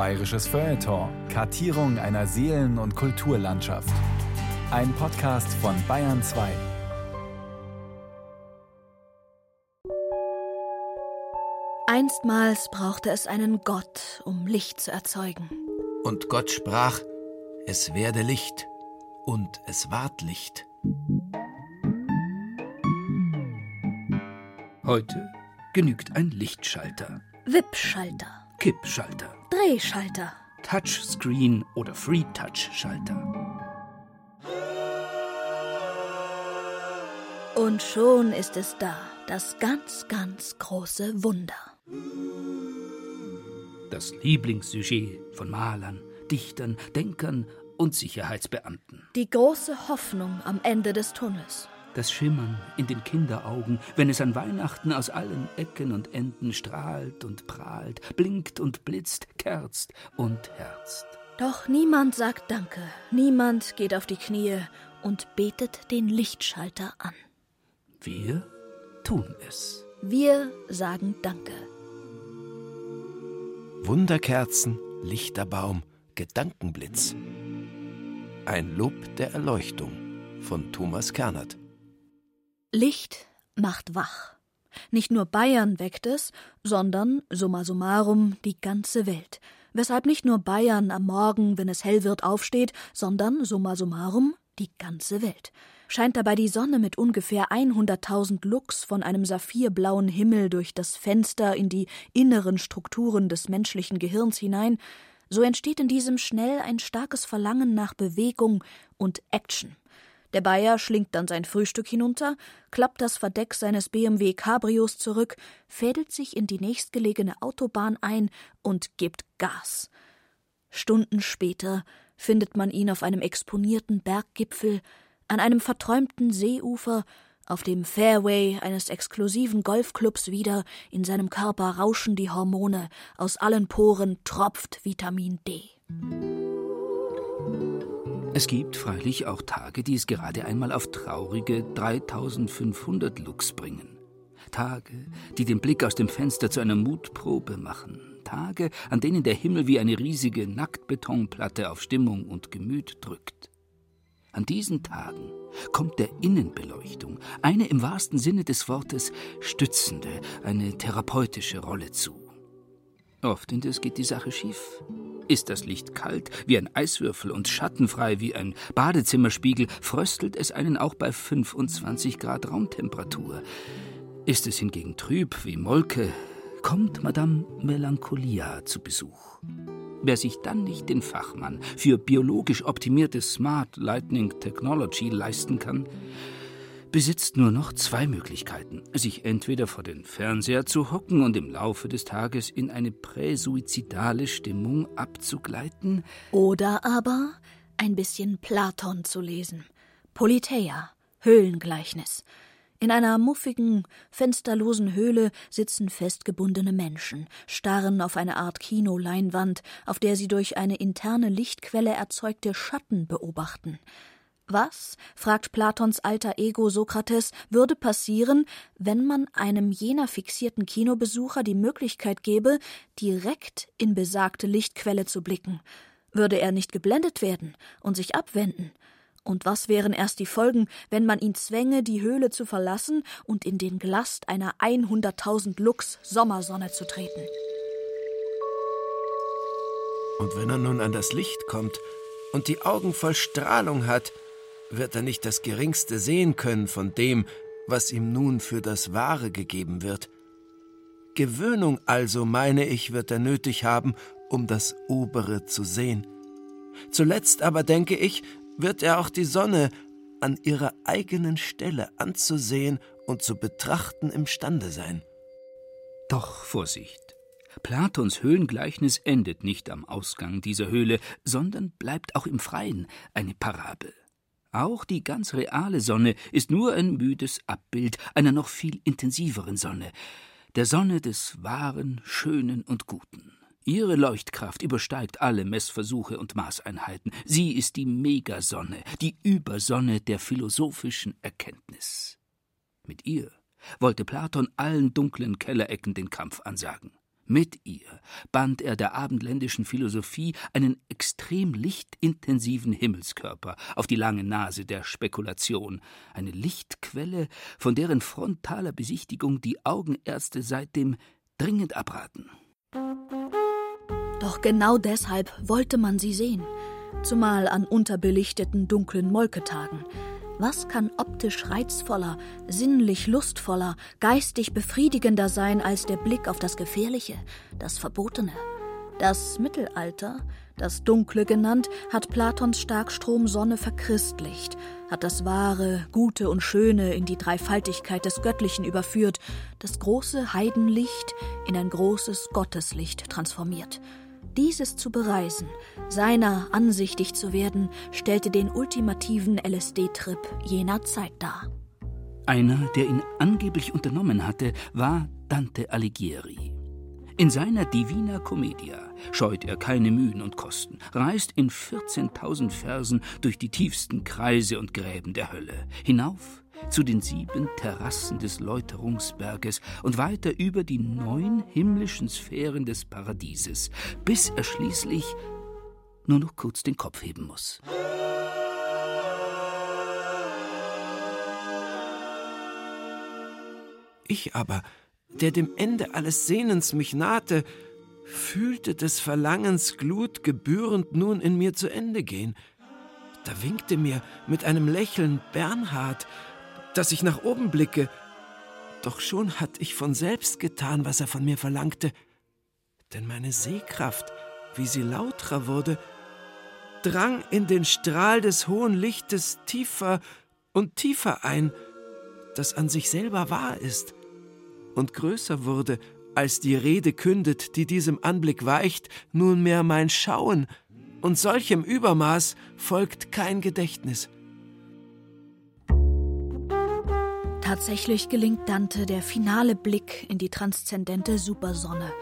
Bayerisches Feuilleton. Kartierung einer Seelen- und Kulturlandschaft. Ein Podcast von Bayern 2. Einstmals brauchte es einen Gott, um Licht zu erzeugen. Und Gott sprach, es werde Licht, und es ward Licht. Heute genügt ein Lichtschalter, Wippschalter, Kippschalter, Drehschalter. Touchscreen oder Free-Touch-Schalter. Und schon ist es da, das ganz, ganz große Wunder. Das Lieblingssujet von Malern, Dichtern, Denkern und Sicherheitsbeamten. Die große Hoffnung am Ende des Tunnels. Das Schimmern in den Kinderaugen, wenn es an Weihnachten aus allen Ecken und Enden strahlt und prahlt, blinkt und blitzt, kerzt und herzt. Doch niemand sagt Danke, niemand geht auf die Knie und betet den Lichtschalter an. Wir tun es. Wir sagen Danke. Wunderkerzen, Lichterbaum, Gedankenblitz. Ein Lob der Erleuchtung von Thomas Kernert. Licht macht wach. Nicht nur Bayern weckt es, sondern, summa summarum, die ganze Welt. Weshalb nicht nur Bayern am Morgen, wenn es hell wird, aufsteht, sondern, summa summarum, die ganze Welt. Scheint dabei die Sonne mit ungefähr 100.000 Lux von einem saphirblauen Himmel durch das Fenster in die inneren Strukturen des menschlichen Gehirns hinein, so entsteht in diesem schnell ein starkes Verlangen nach Bewegung und Action. Der Bayer schlingt dann sein Frühstück hinunter, klappt das Verdeck seines BMW Cabrios zurück, fädelt sich in die nächstgelegene Autobahn ein und gibt Gas. Stunden später findet man ihn auf einem exponierten Berggipfel, an einem verträumten Seeufer, auf dem Fairway eines exklusiven Golfclubs wieder, in seinem Körper rauschen die Hormone, aus allen Poren tropft Vitamin D. Es gibt freilich auch Tage, die es gerade einmal auf traurige 3500 Lux bringen. Tage, die den Blick aus dem Fenster zu einer Mutprobe machen. Tage, an denen der Himmel wie eine riesige Nacktbetonplatte auf Stimmung und Gemüt drückt. An diesen Tagen kommt der Innenbeleuchtung eine im wahrsten Sinne des Wortes stützende, eine therapeutische Rolle zu. Oft indes geht die Sache schief. Ist das Licht kalt wie ein Eiswürfel und schattenfrei wie ein Badezimmerspiegel, fröstelt es einen auch bei 25 Grad Raumtemperatur. Ist es hingegen trüb wie Molke, kommt Madame Melancholia zu Besuch. Wer sich dann nicht den Fachmann für biologisch optimierte Smart Lightning Technology leisten kann, besitzt nur noch zwei Möglichkeiten. Sich entweder vor den Fernseher zu hocken und im Laufe des Tages in eine präsuizidale Stimmung abzugleiten. Oder aber ein bisschen Platon zu lesen. Politeia, Höhlengleichnis. In einer muffigen, fensterlosen Höhle sitzen festgebundene Menschen, starren auf eine Art Kinoleinwand, auf der sie durch eine interne Lichtquelle erzeugte Schatten beobachten. Was, fragt Platons alter Ego Sokrates, würde passieren, wenn man einem jener fixierten Kinobesucher die Möglichkeit gäbe, direkt in besagte Lichtquelle zu blicken? Würde er nicht geblendet werden und sich abwenden? Und was wären erst die Folgen, wenn man ihn zwänge, die Höhle zu verlassen und in den Glast einer 100.000 Lux Sommersonne zu treten? Und wenn er nun an das Licht kommt und die Augen voll Strahlung hat, wird er nicht das geringste sehen können von dem, was ihm nun für das Wahre gegeben wird. Gewöhnung also, meine ich, wird er nötig haben, um das Obere zu sehen. Zuletzt aber, denke ich, wird er auch die Sonne an ihrer eigenen Stelle anzusehen und zu betrachten imstande sein. Doch Vorsicht! Platons Höhlengleichnis endet nicht am Ausgang dieser Höhle, sondern bleibt auch im Freien eine Parabel. Auch die ganz reale Sonne ist nur ein müdes Abbild einer noch viel intensiveren Sonne, der Sonne des Wahren, Schönen und Guten. Ihre Leuchtkraft übersteigt alle Messversuche und Maßeinheiten. Sie ist die Megasonne, die Übersonne der philosophischen Erkenntnis. Mit ihr wollte Platon allen dunklen Kellerecken den Kampf ansagen. Mit ihr band er der abendländischen Philosophie einen extrem lichtintensiven Himmelskörper auf die lange Nase der Spekulation, eine Lichtquelle, von deren frontaler Besichtigung die Augenärzte seitdem dringend abraten. Doch genau deshalb wollte man sie sehen, zumal an unterbelichteten dunklen Molketagen. Was kann optisch reizvoller, sinnlich lustvoller, geistig befriedigender sein als der Blick auf das Gefährliche, das Verbotene? Das Mittelalter, das Dunkle genannt, hat Platons Starkstrom Sonne verchristlicht, hat das Wahre, Gute und Schöne in die Dreifaltigkeit des Göttlichen überführt, das große Heidenlicht in ein großes Gotteslicht transformiert. Dieses zu bereisen, seiner ansichtig zu werden, stellte den ultimativen LSD-Trip jener Zeit dar. Einer, der ihn angeblich unternommen hatte, war Dante Alighieri. In seiner Divina Commedia scheut er keine Mühen und Kosten, reist in 14.000 Versen durch die tiefsten Kreise und Gräben der Hölle, hinauf zu den sieben Terrassen des Läuterungsberges und weiter über die neun himmlischen Sphären des Paradieses, bis er schließlich nur noch kurz den Kopf heben muss. Ich aber, der dem Ende alles Sehnens mich nahte, fühlte des Verlangens Glut gebührend nun in mir zu Ende gehen. Da winkte mir mit einem Lächeln Bernhard, dass ich nach oben blicke. Doch schon hatt ich von selbst getan, was er von mir verlangte. Denn meine Sehkraft, wie sie lauter wurde, drang in den Strahl des hohen Lichtes tiefer und tiefer ein, das an sich selber wahr ist, und größer wurde, als die Rede kündet, die diesem Anblick weicht, nunmehr mein Schauen, und solchem Übermaß folgt kein Gedächtnis. Tatsächlich gelingt Dante der finale Blick in die transzendente Supersonne.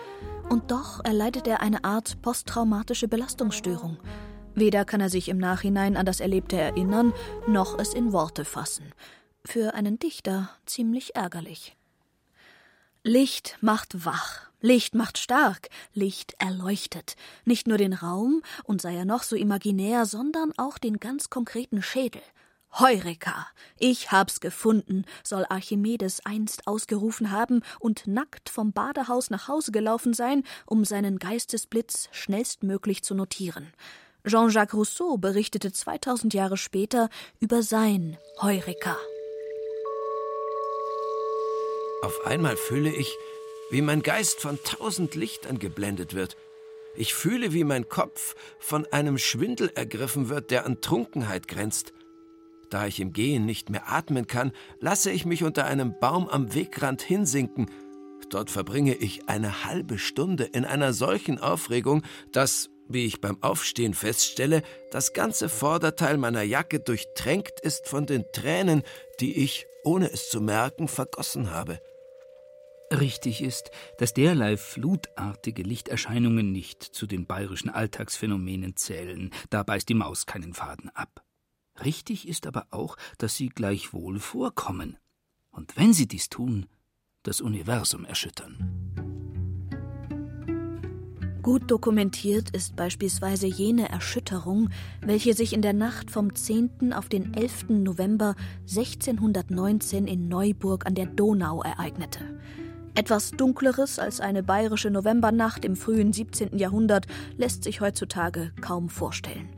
Und doch erleidet er eine Art posttraumatische Belastungsstörung. Weder kann er sich im Nachhinein an das Erlebte erinnern, noch es in Worte fassen. Für einen Dichter ziemlich ärgerlich. Licht macht wach, Licht macht stark, Licht erleuchtet. Nicht nur den Raum, und sei er noch so imaginär, sondern auch den ganz konkreten Schädel. Heureka! Ich hab's gefunden, soll Archimedes einst ausgerufen haben und nackt vom Badehaus nach Hause gelaufen sein, um seinen Geistesblitz schnellstmöglich zu notieren. Jean-Jacques Rousseau berichtete 2000 Jahre später über sein Heureka. Auf einmal fühle ich, wie mein Geist von tausend Lichtern geblendet wird. Ich fühle, wie mein Kopf von einem Schwindel ergriffen wird, der an Trunkenheit grenzt. Da ich im Gehen nicht mehr atmen kann, lasse ich mich unter einem Baum am Wegrand hinsinken. Dort verbringe ich eine halbe Stunde in einer solchen Aufregung, dass, wie ich beim Aufstehen feststelle, das ganze Vorderteil meiner Jacke durchtränkt ist von den Tränen, die ich, ohne es zu merken, vergossen habe. Richtig ist, dass derlei flutartige Lichterscheinungen nicht zu den bayerischen Alltagsphänomenen zählen, da beißt die Maus keinen Faden ab. Richtig ist aber auch, dass sie gleichwohl vorkommen. Und wenn sie dies tun, das Universum erschüttern. Gut dokumentiert ist beispielsweise jene Erschütterung, welche sich in der Nacht vom 10. auf den 11. November 1619 in Neuburg an der Donau ereignete. Etwas Dunkleres als eine bayerische Novembernacht im frühen 17. Jahrhundert lässt sich heutzutage kaum vorstellen.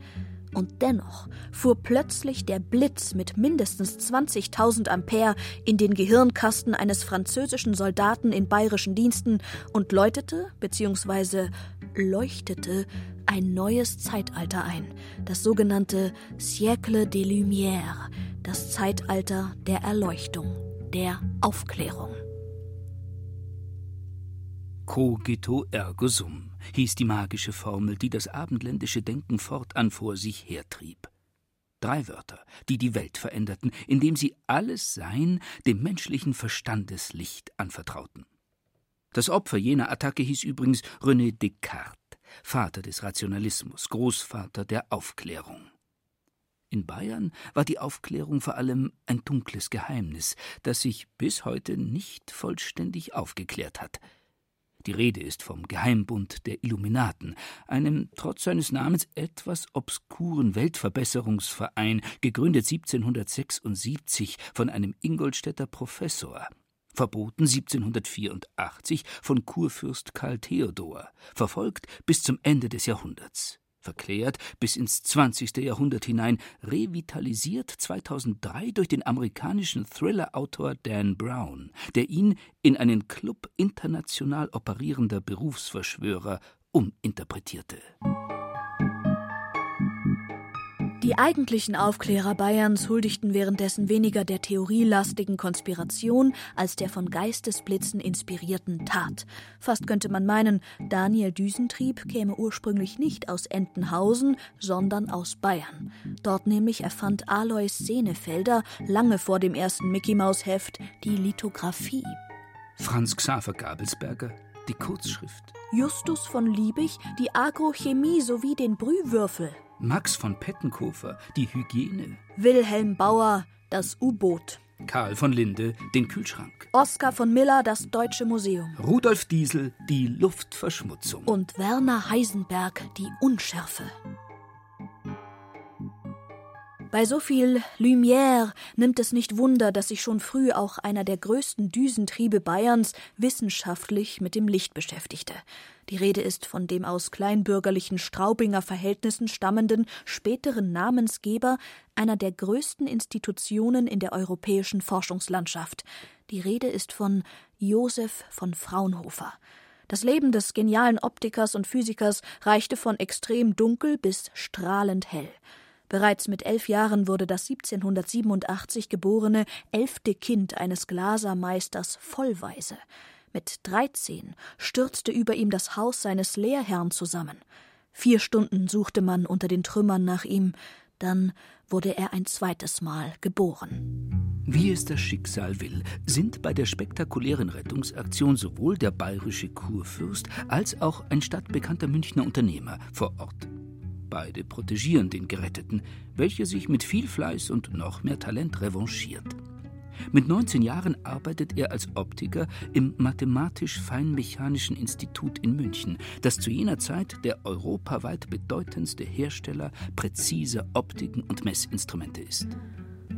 Und dennoch fuhr plötzlich der Blitz mit mindestens 20.000 Ampere in den Gehirnkasten eines französischen Soldaten in bayerischen Diensten und läutete bzw. leuchtete ein neues Zeitalter ein, das sogenannte Siècle des Lumières, das Zeitalter der Erleuchtung, der Aufklärung. Cogito ergo sum hieß die magische Formel, die das abendländische Denken fortan vor sich hertrieb. Drei Wörter, die die Welt veränderten, indem sie alles Sein dem menschlichen Verstandeslicht anvertrauten. Das Opfer jener Attacke hieß übrigens René Descartes, Vater des Rationalismus, Großvater der Aufklärung. In Bayern war die Aufklärung vor allem ein dunkles Geheimnis, das sich bis heute nicht vollständig aufgeklärt hat – Die Rede ist vom Geheimbund der Illuminaten, einem trotz seines Namens etwas obskuren Weltverbesserungsverein, gegründet 1776 von einem Ingolstädter Professor, verboten 1784 von Kurfürst Karl Theodor, verfolgt bis zum Ende des Jahrhunderts verklärt bis ins 20. Jahrhundert hinein, revitalisiert 2003 durch den amerikanischen Thriller-Autor Dan Brown, der ihn in einen Club international operierender Berufsverschwörer uminterpretierte. Die eigentlichen Aufklärer Bayerns huldigten währenddessen weniger der theorielastigen Konspiration als der von Geistesblitzen inspirierten Tat. Fast könnte man meinen, Daniel Düsentrieb käme ursprünglich nicht aus Entenhausen, sondern aus Bayern. Dort nämlich erfand Alois Senefelder lange vor dem ersten Mickey-Maus-Heft die Lithografie. Franz Xaver Gabelsberger die Kurzschrift. Justus von Liebig die Agrochemie sowie den Brühwürfel. Max von Pettenkofer die Hygiene. Wilhelm Bauer das U-Boot. Karl von Linde den Kühlschrank. Oskar von Miller das Deutsche Museum. Rudolf Diesel die Luftverschmutzung. Und Werner Heisenberg die Unschärfe. Bei so viel Lumière nimmt es nicht Wunder, dass sich schon früh auch einer der größten Düsentriebe Bayerns wissenschaftlich mit dem Licht beschäftigte. Die Rede ist von dem aus kleinbürgerlichen Straubinger Verhältnissen stammenden späteren Namensgeber einer der größten Institutionen in der europäischen Forschungslandschaft. Die Rede ist von Josef von Fraunhofer. Das Leben des genialen Optikers und Physikers reichte von extrem dunkel bis strahlend hell. Bereits mit elf Jahren wurde das 1787 geborene elfte Kind eines Glasermeisters vollweise. Mit dreizehn stürzte über ihm das Haus seines Lehrherrn zusammen. Vier Stunden suchte man unter den Trümmern nach ihm, dann wurde er ein zweites Mal geboren. Wie es das Schicksal will, sind bei der spektakulären Rettungsaktion sowohl der bayerische Kurfürst als auch ein stadtbekannter Münchner Unternehmer vor Ort. Beide protegieren den Geretteten, welcher sich mit viel Fleiß und noch mehr Talent revanchiert. Mit 19 Jahren arbeitet er als Optiker im Mathematisch-Feinmechanischen Institut in München, das zu jener Zeit der europaweit bedeutendste Hersteller präziser Optiken und Messinstrumente ist.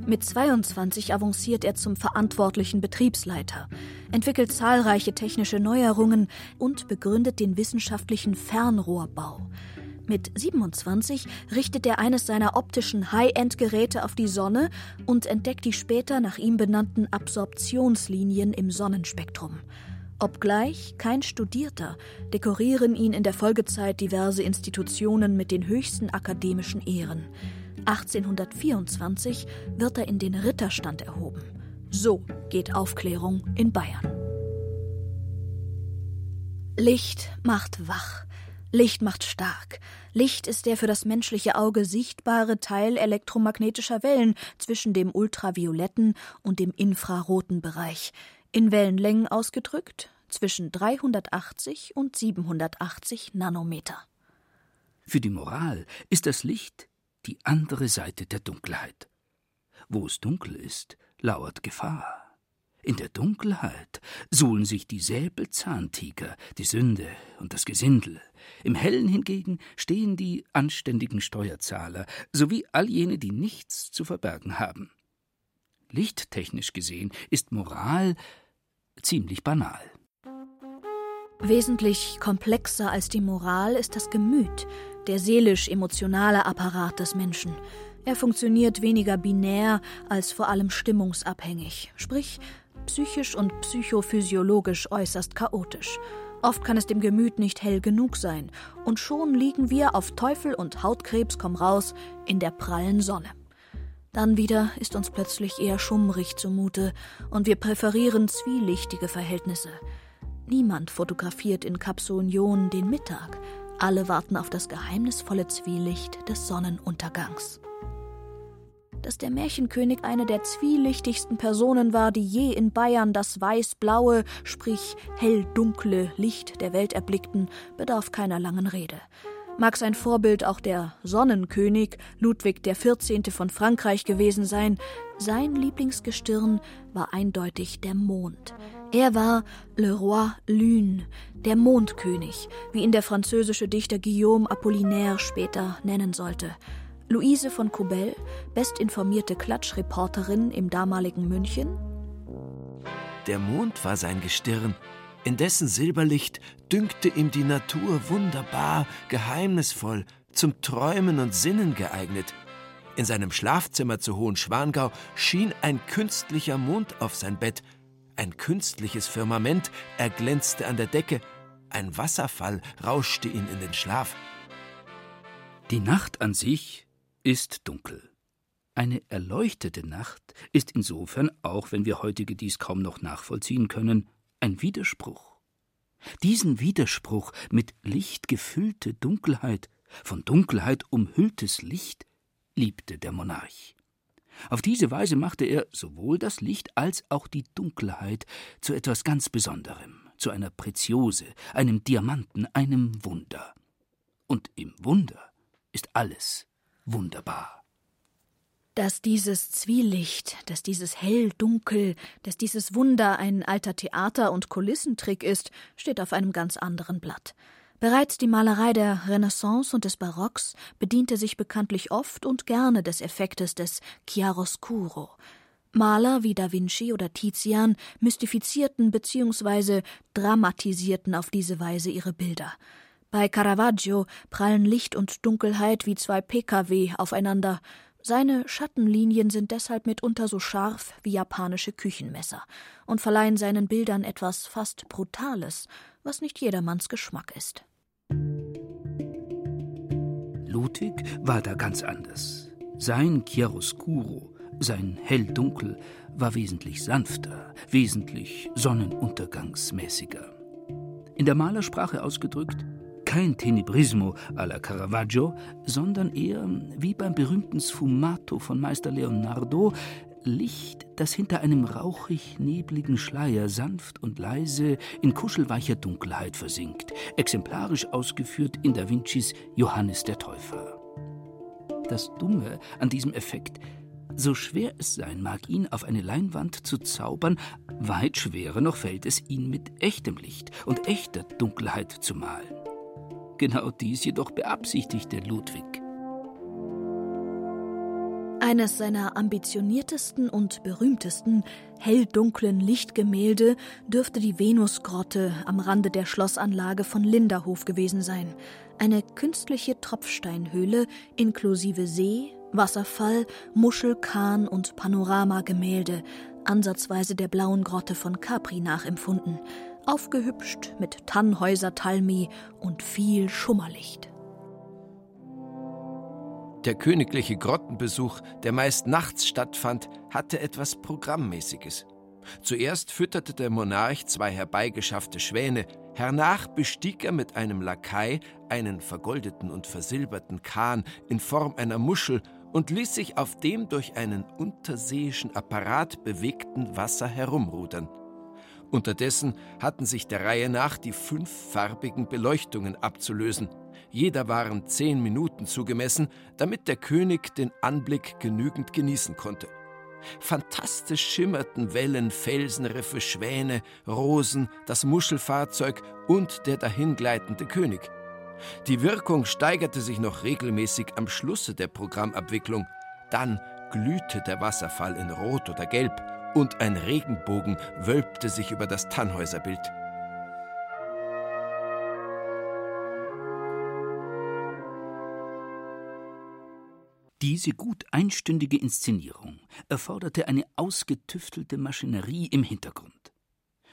Mit 22 avanciert er zum verantwortlichen Betriebsleiter, entwickelt zahlreiche technische Neuerungen und begründet den wissenschaftlichen Fernrohrbau. Mit 27 richtet er eines seiner optischen High-End-Geräte auf die Sonne und entdeckt die später nach ihm benannten Absorptionslinien im Sonnenspektrum. Obgleich kein Studierter, dekorieren ihn in der Folgezeit diverse Institutionen mit den höchsten akademischen Ehren. 1824 wird er in den Ritterstand erhoben. So geht Aufklärung in Bayern. Licht macht wach. Licht macht stark. Licht ist der für das menschliche Auge sichtbare Teil elektromagnetischer Wellen zwischen dem ultravioletten und dem infraroten Bereich. In Wellenlängen ausgedrückt zwischen 380 und 780 Nanometer. Für die Moral ist das Licht die andere Seite der Dunkelheit. Wo es dunkel ist, lauert Gefahr. In der Dunkelheit suhlen sich die Säbelzahntiger, die Sünde und das Gesindel. Im Hellen hingegen stehen die anständigen Steuerzahler sowie all jene, die nichts zu verbergen haben. Lichttechnisch gesehen ist Moral ziemlich banal. Wesentlich komplexer als die Moral ist das Gemüt, der seelisch-emotionale Apparat des Menschen. Er funktioniert weniger binär als vor allem stimmungsabhängig, sprich psychisch und psychophysiologisch äußerst chaotisch. Oft kann es dem Gemüt nicht hell genug sein, und schon liegen wir auf Teufel und Hautkrebs komm raus in der prallen Sonne. Dann wieder ist uns plötzlich eher schummrig zumute, und wir präferieren zwielichtige Verhältnisse. Niemand fotografiert in Kapsunion den Mittag, alle warten auf das geheimnisvolle Zwielicht des Sonnenuntergangs dass der Märchenkönig eine der zwielichtigsten Personen war, die je in Bayern das weiß-blaue, sprich hell-dunkle Licht der Welt erblickten, bedarf keiner langen Rede. Mag sein Vorbild auch der Sonnenkönig Ludwig XIV. von Frankreich gewesen sein, Sein Lieblingsgestirn war eindeutig der Mond. Er war Le Roi Lune, der Mondkönig, wie ihn der französische Dichter Guillaume Apollinaire später nennen sollte. Luise von Coubel, bestinformierte Klatschreporterin im damaligen München. Der Mond war sein Gestirn, in dessen Silberlicht dünkte ihm die Natur wunderbar, geheimnisvoll, zum Träumen und Sinnen geeignet. In seinem Schlafzimmer zu Hohenschwangau schien ein künstlicher Mond auf sein Bett, ein künstliches Firmament erglänzte an der Decke, ein Wasserfall rauschte ihn in den Schlaf. Die Nacht an sich ist dunkel. Eine erleuchtete Nacht ist insofern, auch wenn wir heutige dies kaum noch nachvollziehen können, ein Widerspruch. Diesen Widerspruch mit Licht gefüllte Dunkelheit, von Dunkelheit umhülltes Licht, liebte der Monarch. Auf diese Weise machte er sowohl das Licht als auch die Dunkelheit zu etwas ganz Besonderem, zu einer Preziose, einem Diamanten, einem Wunder. Und im Wunder ist alles wunderbar. Dass dieses Zwielicht, dass dieses Hell-Dunkel, dass dieses Wunder ein alter Theater- und Kulissentrick ist, steht auf einem ganz anderen Blatt. Bereits die Malerei der Renaissance und des Barocks bediente sich bekanntlich oft und gerne des Effektes des Chiaroscuro. Maler wie Da Vinci oder Tizian mystifizierten bzw. dramatisierten auf diese Weise ihre Bilder. Bei Caravaggio prallen Licht und Dunkelheit wie zwei Pkw aufeinander, seine Schattenlinien sind deshalb mitunter so scharf wie japanische Küchenmesser und verleihen seinen Bildern etwas fast Brutales, was nicht jedermanns Geschmack ist. Ludwig war da ganz anders. Sein Chiaroscuro, sein Hell-Dunkel, war wesentlich sanfter, wesentlich sonnenuntergangsmäßiger. In der Malersprache ausgedrückt, kein Tenebrismo alla Caravaggio, sondern eher, wie beim berühmten Sfumato von Meister Leonardo, Licht, das hinter einem rauchig-nebligen Schleier sanft und leise in kuschelweicher Dunkelheit versinkt, exemplarisch ausgeführt in Da Vincis Johannes der Täufer. Das Dumme an diesem Effekt, so schwer es sein mag, ihn auf eine Leinwand zu zaubern, weit schwerer noch fällt es, ihn mit echtem Licht und echter Dunkelheit zu malen. Genau dies jedoch beabsichtigte Ludwig. Eines seiner ambitioniertesten und berühmtesten helldunklen Lichtgemälde dürfte die Venusgrotte am Rande der Schlossanlage von Linderhof gewesen sein. Eine künstliche Tropfsteinhöhle inklusive See, Wasserfall, Muschel, Kahn und Panoramagemälde, ansatzweise der blauen Grotte von Capri nachempfunden aufgehübscht mit Tannhäuser-Talmi und viel Schummerlicht. Der königliche Grottenbesuch, der meist nachts stattfand, hatte etwas Programmmäßiges. Zuerst fütterte der Monarch zwei herbeigeschaffte Schwäne, hernach bestieg er mit einem Lakai einen vergoldeten und versilberten Kahn in Form einer Muschel und ließ sich auf dem durch einen unterseeischen Apparat bewegten Wasser herumrudern. Unterdessen hatten sich der Reihe nach die fünf farbigen Beleuchtungen abzulösen. Jeder waren zehn Minuten zugemessen, damit der König den Anblick genügend genießen konnte. Fantastisch schimmerten Wellen, Felsenriffe, Schwäne, Rosen, das Muschelfahrzeug und der dahingleitende König. Die Wirkung steigerte sich noch regelmäßig am Schlusse der Programmabwicklung. Dann glühte der Wasserfall in Rot oder Gelb und ein Regenbogen wölbte sich über das Tannhäuserbild. Diese gut einstündige Inszenierung erforderte eine ausgetüftelte Maschinerie im Hintergrund.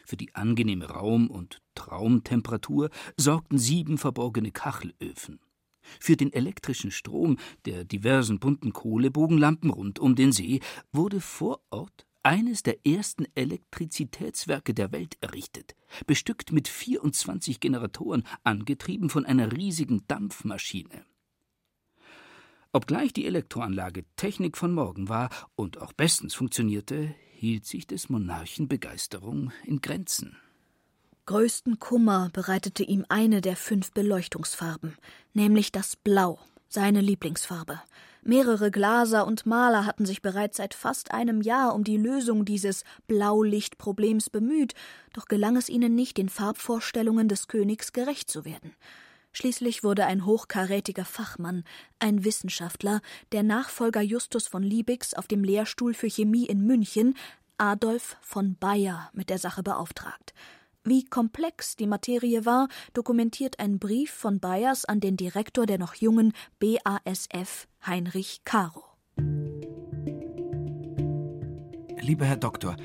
Für die angenehme Raum- und Traumtemperatur sorgten sieben verborgene Kachelöfen. Für den elektrischen Strom der diversen bunten Kohlebogenlampen rund um den See wurde vor Ort eines der ersten Elektrizitätswerke der Welt errichtet, bestückt mit 24 Generatoren, angetrieben von einer riesigen Dampfmaschine. Obgleich die Elektroanlage Technik von morgen war und auch bestens funktionierte, hielt sich des Monarchen Begeisterung in Grenzen. Größten Kummer bereitete ihm eine der fünf Beleuchtungsfarben, nämlich das Blau, seine Lieblingsfarbe. Mehrere Glaser und Maler hatten sich bereits seit fast einem Jahr um die Lösung dieses Blaulichtproblems bemüht, doch gelang es ihnen nicht, den Farbvorstellungen des Königs gerecht zu werden. Schließlich wurde ein hochkarätiger Fachmann, ein Wissenschaftler, der Nachfolger Justus von Liebigs auf dem Lehrstuhl für Chemie in München, Adolf von Bayer, mit der Sache beauftragt. Wie komplex die Materie war, dokumentiert ein Brief von Bayers an den Direktor der noch jungen BASF, Heinrich Caro. Lieber Herr Doktor,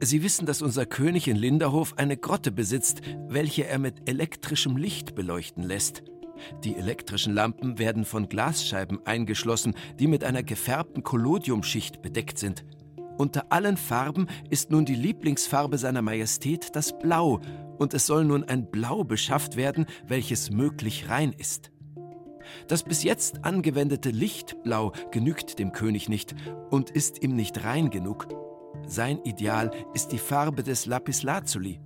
Sie wissen, dass unser König in Linderhof eine Grotte besitzt, welche er mit elektrischem Licht beleuchten lässt. Die elektrischen Lampen werden von Glasscheiben eingeschlossen, die mit einer gefärbten Collodiumschicht bedeckt sind. Unter allen Farben ist nun die Lieblingsfarbe seiner Majestät das Blau, und es soll nun ein Blau beschafft werden, welches möglich rein ist. Das bis jetzt angewendete Lichtblau genügt dem König nicht und ist ihm nicht rein genug. Sein Ideal ist die Farbe des Lapislazuli.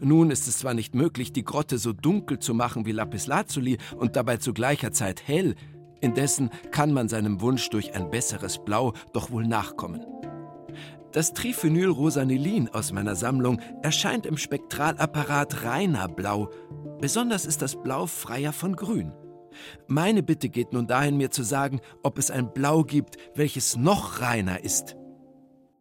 Nun ist es zwar nicht möglich, die Grotte so dunkel zu machen wie Lapislazuli und dabei zu gleicher Zeit hell, indessen kann man seinem Wunsch durch ein besseres Blau doch wohl nachkommen. Das Triphenylrosanilin aus meiner Sammlung erscheint im Spektralapparat reiner Blau. Besonders ist das Blau freier von Grün. Meine Bitte geht nun dahin, mir zu sagen, ob es ein Blau gibt, welches noch reiner ist.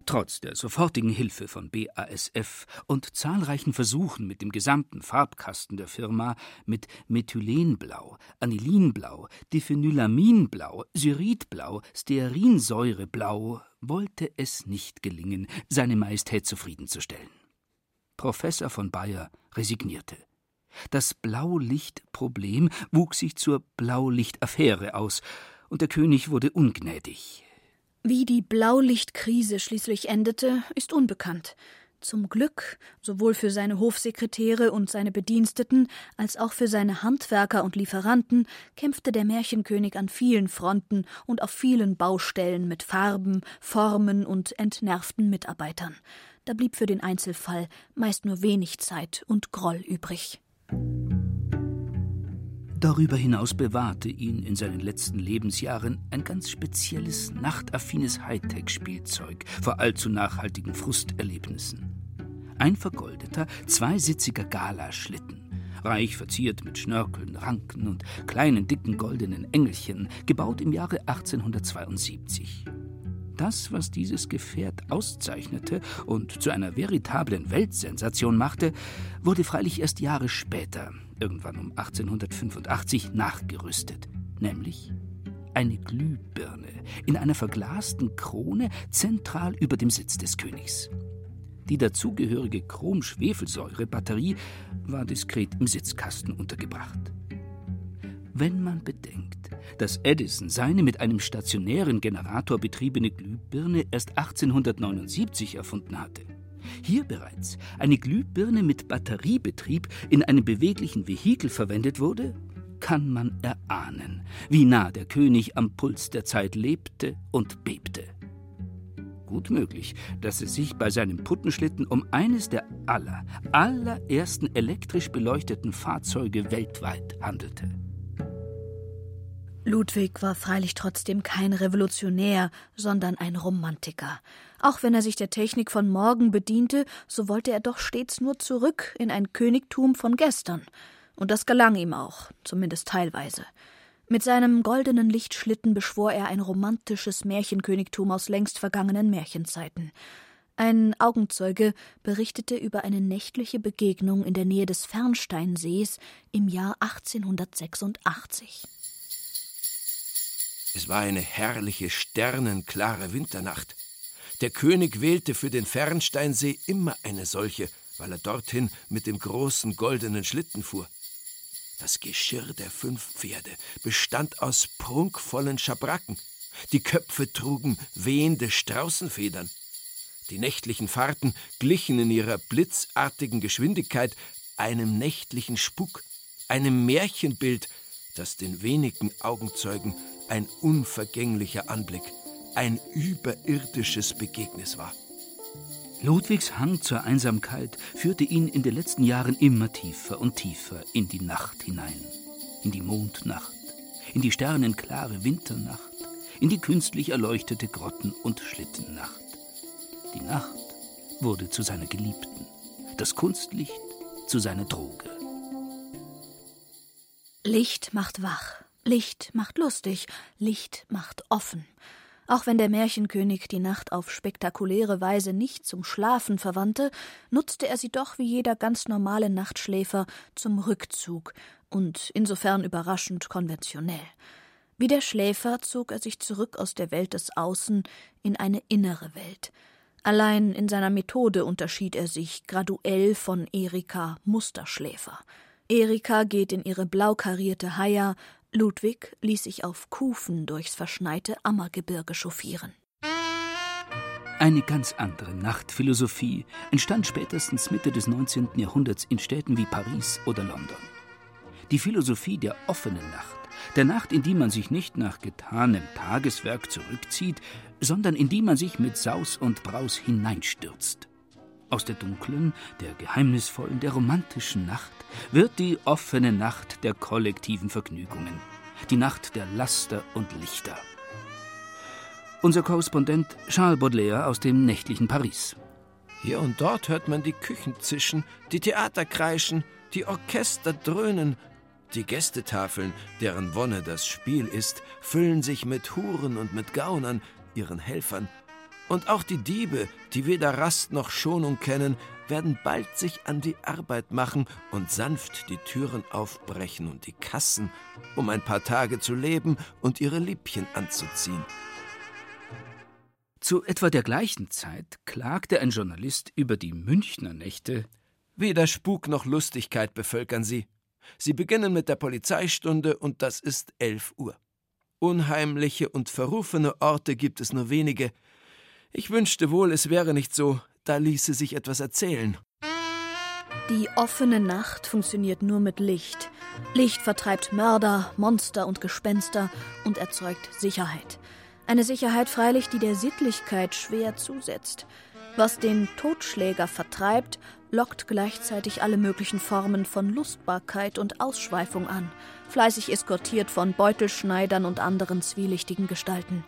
Trotz der sofortigen Hilfe von BASF und zahlreichen Versuchen mit dem gesamten Farbkasten der Firma mit Methylenblau, Anilinblau, Diphenylaminblau, Syridblau, Stearinsäureblau wollte es nicht gelingen, seine Majestät zufriedenzustellen. Professor von Bayer resignierte. Das Blaulichtproblem wuchs sich zur Blaulichtaffäre aus, und der König wurde ungnädig. Wie die Blaulichtkrise schließlich endete, ist unbekannt. Zum Glück, sowohl für seine Hofsekretäre und seine Bediensteten als auch für seine Handwerker und Lieferanten, kämpfte der Märchenkönig an vielen Fronten und auf vielen Baustellen mit Farben, Formen und entnervten Mitarbeitern. Da blieb für den Einzelfall meist nur wenig Zeit und Groll übrig. Darüber hinaus bewahrte ihn in seinen letzten Lebensjahren ein ganz spezielles, nachtaffines Hightech-Spielzeug vor allzu nachhaltigen Frusterlebnissen. Ein vergoldeter, zweisitziger Galaschlitten, reich verziert mit Schnörkeln, Ranken und kleinen, dicken goldenen Engelchen, gebaut im Jahre 1872. Das, was dieses Gefährt auszeichnete und zu einer veritablen Weltsensation machte, wurde freilich erst Jahre später, irgendwann um 1885, nachgerüstet, nämlich eine Glühbirne in einer verglasten Krone zentral über dem Sitz des Königs. Die dazugehörige Chrom-Schwefelsäure-Batterie war diskret im Sitzkasten untergebracht. Wenn man bedenkt, dass Edison seine mit einem stationären Generator betriebene Glühbirne erst 1879 erfunden hatte, hier bereits eine Glühbirne mit Batteriebetrieb in einem beweglichen Vehikel verwendet wurde, kann man erahnen, wie nah der König am Puls der Zeit lebte und bebte. Gut möglich, dass es sich bei seinem Puttenschlitten um eines der aller, allerersten elektrisch beleuchteten Fahrzeuge weltweit handelte. Ludwig war freilich trotzdem kein Revolutionär, sondern ein Romantiker. Auch wenn er sich der Technik von morgen bediente, so wollte er doch stets nur zurück in ein Königtum von gestern. Und das gelang ihm auch, zumindest teilweise. Mit seinem goldenen Lichtschlitten beschwor er ein romantisches Märchenkönigtum aus längst vergangenen Märchenzeiten. Ein Augenzeuge berichtete über eine nächtliche Begegnung in der Nähe des Fernsteinsees im Jahr 1886. Es war eine herrliche, sternenklare Winternacht. Der König wählte für den Fernsteinsee immer eine solche, weil er dorthin mit dem großen goldenen Schlitten fuhr. Das Geschirr der fünf Pferde bestand aus prunkvollen Schabracken. Die Köpfe trugen wehende Straußenfedern. Die nächtlichen Fahrten glichen in ihrer blitzartigen Geschwindigkeit einem nächtlichen Spuk, einem Märchenbild, das den wenigen Augenzeugen ein unvergänglicher Anblick, ein überirdisches Begegnis war. Ludwigs Hang zur Einsamkeit führte ihn in den letzten Jahren immer tiefer und tiefer in die Nacht hinein, in die Mondnacht, in die sternenklare Winternacht, in die künstlich erleuchtete Grotten- und Schlittennacht. Die Nacht wurde zu seiner Geliebten, das Kunstlicht zu seiner Droge. Licht macht wach, Licht macht lustig, Licht macht offen. Auch wenn der Märchenkönig die Nacht auf spektakuläre Weise nicht zum Schlafen verwandte, nutzte er sie doch wie jeder ganz normale Nachtschläfer zum Rückzug und insofern überraschend konventionell. Wie der Schläfer zog er sich zurück aus der Welt des Außen in eine innere Welt. Allein in seiner Methode unterschied er sich graduell von Erika Musterschläfer. Erika geht in ihre blau karierte Haia, Ludwig ließ sich auf Kufen durchs verschneite Ammergebirge chauffieren. Eine ganz andere Nachtphilosophie entstand spätestens Mitte des 19. Jahrhunderts in Städten wie Paris oder London. Die Philosophie der offenen Nacht, der Nacht, in die man sich nicht nach getanem Tageswerk zurückzieht, sondern in die man sich mit Saus und Braus hineinstürzt. Aus der dunklen, der geheimnisvollen, der romantischen Nacht wird die offene Nacht der kollektiven Vergnügungen, die Nacht der Laster und Lichter. Unser Korrespondent Charles Baudelaire aus dem nächtlichen Paris. Hier und dort hört man die Küchen zischen, die Theater kreischen, die Orchester dröhnen, die Gästetafeln, deren Wonne das Spiel ist, füllen sich mit Huren und mit Gaunern, ihren Helfern, und auch die Diebe, die weder Rast noch Schonung kennen, werden bald sich an die Arbeit machen und sanft die Türen aufbrechen und die Kassen, um ein paar Tage zu leben und ihre Liebchen anzuziehen. Zu etwa der gleichen Zeit klagte ein Journalist über die Münchner Nächte. Weder Spuk noch Lustigkeit bevölkern sie. Sie beginnen mit der Polizeistunde und das ist elf Uhr. Unheimliche und verrufene Orte gibt es nur wenige, ich wünschte wohl, es wäre nicht so, da ließe sich etwas erzählen. Die offene Nacht funktioniert nur mit Licht. Licht vertreibt Mörder, Monster und Gespenster und erzeugt Sicherheit. Eine Sicherheit freilich, die der Sittlichkeit schwer zusetzt. Was den Totschläger vertreibt, lockt gleichzeitig alle möglichen Formen von Lustbarkeit und Ausschweifung an, fleißig eskortiert von Beutelschneidern und anderen zwielichtigen Gestalten.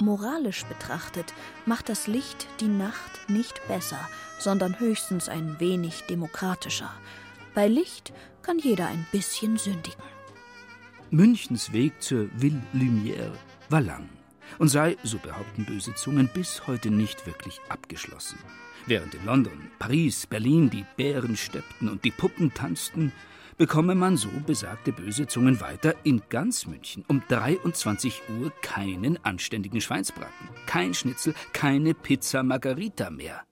Moralisch betrachtet macht das Licht die Nacht nicht besser, sondern höchstens ein wenig demokratischer. Bei Licht kann jeder ein bisschen sündigen. Münchens Weg zur Ville Lumière war lang und sei, so behaupten böse Zungen, bis heute nicht wirklich abgeschlossen. Während in London, Paris, Berlin die Bären steppten und die Puppen tanzten, bekomme man so besagte böse Zungen weiter in ganz München um 23 Uhr keinen anständigen Schweinsbraten, kein Schnitzel, keine Pizza Margarita mehr.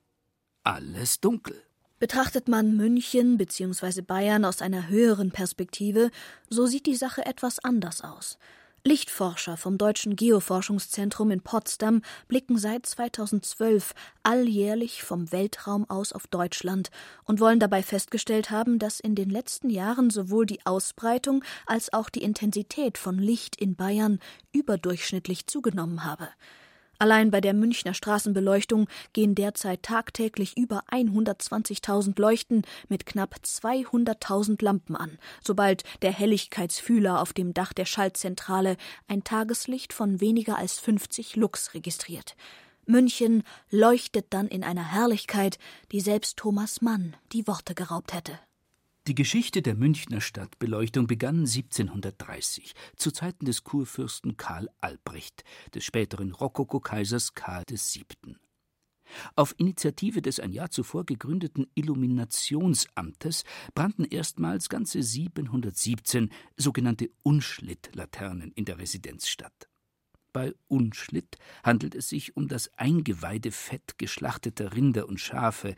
Alles dunkel. Betrachtet man München bzw. Bayern aus einer höheren Perspektive, so sieht die Sache etwas anders aus. Lichtforscher vom Deutschen Geoforschungszentrum in Potsdam blicken seit 2012 alljährlich vom Weltraum aus auf Deutschland und wollen dabei festgestellt haben, dass in den letzten Jahren sowohl die Ausbreitung als auch die Intensität von Licht in Bayern überdurchschnittlich zugenommen habe. Allein bei der Münchner Straßenbeleuchtung gehen derzeit tagtäglich über 120.000 Leuchten mit knapp 200.000 Lampen an, sobald der Helligkeitsfühler auf dem Dach der Schaltzentrale ein Tageslicht von weniger als 50 Lux registriert. München leuchtet dann in einer Herrlichkeit, die selbst Thomas Mann die Worte geraubt hätte. Die Geschichte der Münchner Stadtbeleuchtung begann 1730, zu Zeiten des Kurfürsten Karl Albrecht, des späteren Rokokokaisers Karl VII. Auf Initiative des ein Jahr zuvor gegründeten Illuminationsamtes brannten erstmals ganze 717 sogenannte Unschlittlaternen in der Residenzstadt. Bei Unschlitt handelt es sich um das Eingeweidefett geschlachteter Rinder und Schafe,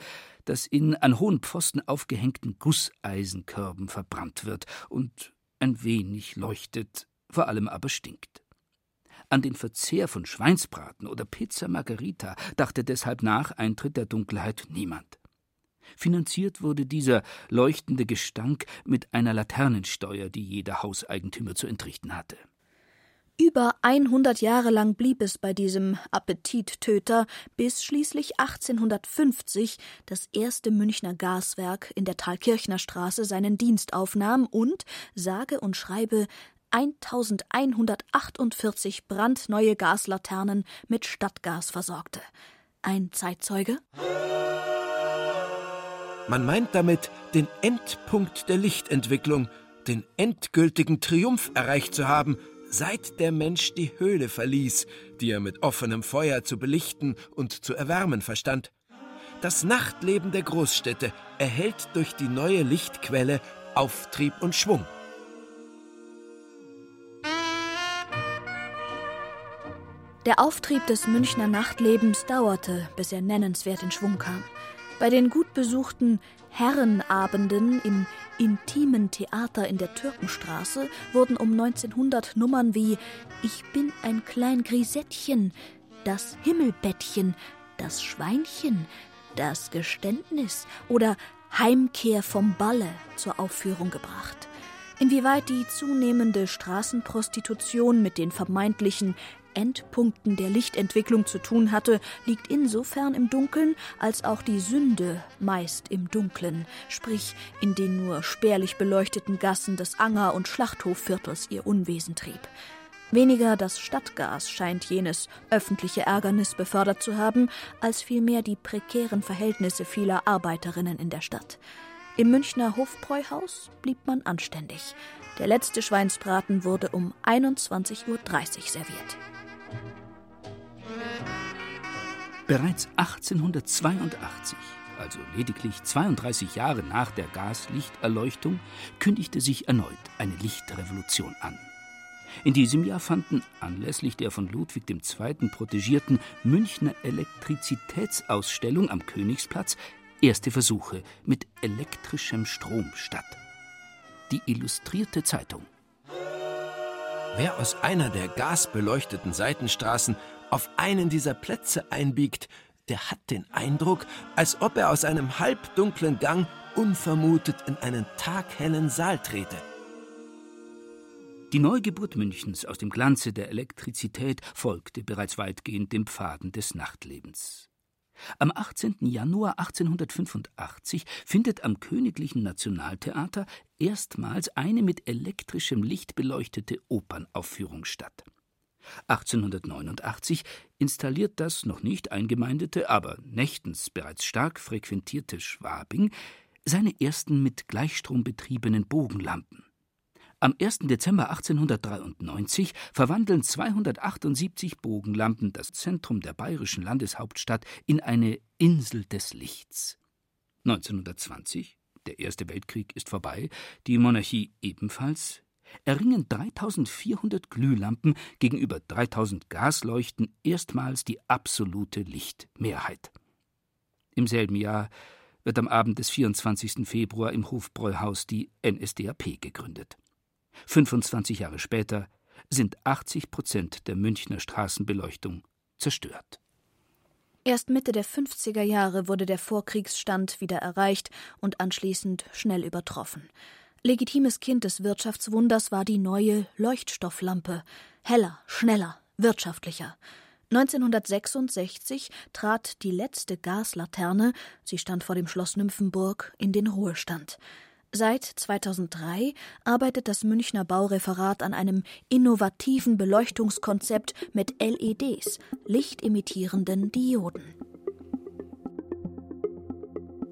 das in an hohen Pfosten aufgehängten Gusseisenkörben verbrannt wird und ein wenig leuchtet, vor allem aber stinkt. An den Verzehr von Schweinsbraten oder Pizza Margarita dachte deshalb nach Eintritt der Dunkelheit niemand. Finanziert wurde dieser leuchtende Gestank mit einer Laternensteuer, die jeder Hauseigentümer zu entrichten hatte. Über 100 Jahre lang blieb es bei diesem Appetittöter, bis schließlich 1850 das erste Münchner Gaswerk in der Thalkirchner Straße seinen Dienst aufnahm und, sage und schreibe, 1148 brandneue Gaslaternen mit Stadtgas versorgte. Ein Zeitzeuge? Man meint damit den Endpunkt der Lichtentwicklung, den endgültigen Triumph erreicht zu haben, seit der Mensch die Höhle verließ, die er mit offenem Feuer zu belichten und zu erwärmen verstand. Das Nachtleben der Großstädte erhält durch die neue Lichtquelle Auftrieb und Schwung. Der Auftrieb des Münchner Nachtlebens dauerte, bis er nennenswert in Schwung kam. Bei den gut besuchten Herrenabenden im intimen Theater in der Türkenstraße wurden um 1900 Nummern wie Ich bin ein klein Grisettchen, Das Himmelbettchen, Das Schweinchen, Das Geständnis oder Heimkehr vom Balle zur Aufführung gebracht. Inwieweit die zunehmende Straßenprostitution mit den vermeintlichen Endpunkten der Lichtentwicklung zu tun hatte, liegt insofern im Dunkeln, als auch die Sünde meist im Dunklen, sprich in den nur spärlich beleuchteten Gassen des Anger- und Schlachthofviertels ihr Unwesen trieb. Weniger das Stadtgas scheint jenes öffentliche Ärgernis befördert zu haben, als vielmehr die prekären Verhältnisse vieler Arbeiterinnen in der Stadt. Im Münchner Hofbräuhaus blieb man anständig. Der letzte Schweinsbraten wurde um 21.30 Uhr serviert. Bereits 1882, also lediglich 32 Jahre nach der Gaslichterleuchtung, kündigte sich erneut eine Lichtrevolution an. In diesem Jahr fanden anlässlich der von Ludwig II. protegierten Münchner Elektrizitätsausstellung am Königsplatz erste Versuche mit elektrischem Strom statt. Die Illustrierte Zeitung. Wer aus einer der gasbeleuchteten Seitenstraßen auf einen dieser Plätze einbiegt, der hat den Eindruck, als ob er aus einem halbdunklen Gang unvermutet in einen taghellen Saal trete. Die Neugeburt Münchens aus dem Glanze der Elektrizität folgte bereits weitgehend dem Pfaden des Nachtlebens. Am 18. Januar 1885 findet am Königlichen Nationaltheater erstmals eine mit elektrischem Licht beleuchtete Opernaufführung statt. 1889 installiert das noch nicht eingemeindete, aber nächtens bereits stark frequentierte Schwabing seine ersten mit Gleichstrom betriebenen Bogenlampen. Am 1. Dezember 1893 verwandeln 278 Bogenlampen das Zentrum der bayerischen Landeshauptstadt in eine Insel des Lichts. 1920, der Erste Weltkrieg ist vorbei, die Monarchie ebenfalls, erringen 3400 Glühlampen gegenüber 3000 Gasleuchten erstmals die absolute Lichtmehrheit. Im selben Jahr wird am Abend des 24. Februar im Hofbräuhaus die NSDAP gegründet. 25 Jahre später sind 80 Prozent der Münchner Straßenbeleuchtung zerstört. Erst Mitte der 50er Jahre wurde der Vorkriegsstand wieder erreicht und anschließend schnell übertroffen. Legitimes Kind des Wirtschaftswunders war die neue Leuchtstofflampe. Heller, schneller, wirtschaftlicher. 1966 trat die letzte Gaslaterne, sie stand vor dem Schloss Nymphenburg, in den Ruhestand. Seit 2003 arbeitet das Münchner Baureferat an einem innovativen Beleuchtungskonzept mit LEDs, lichtimittierenden Dioden.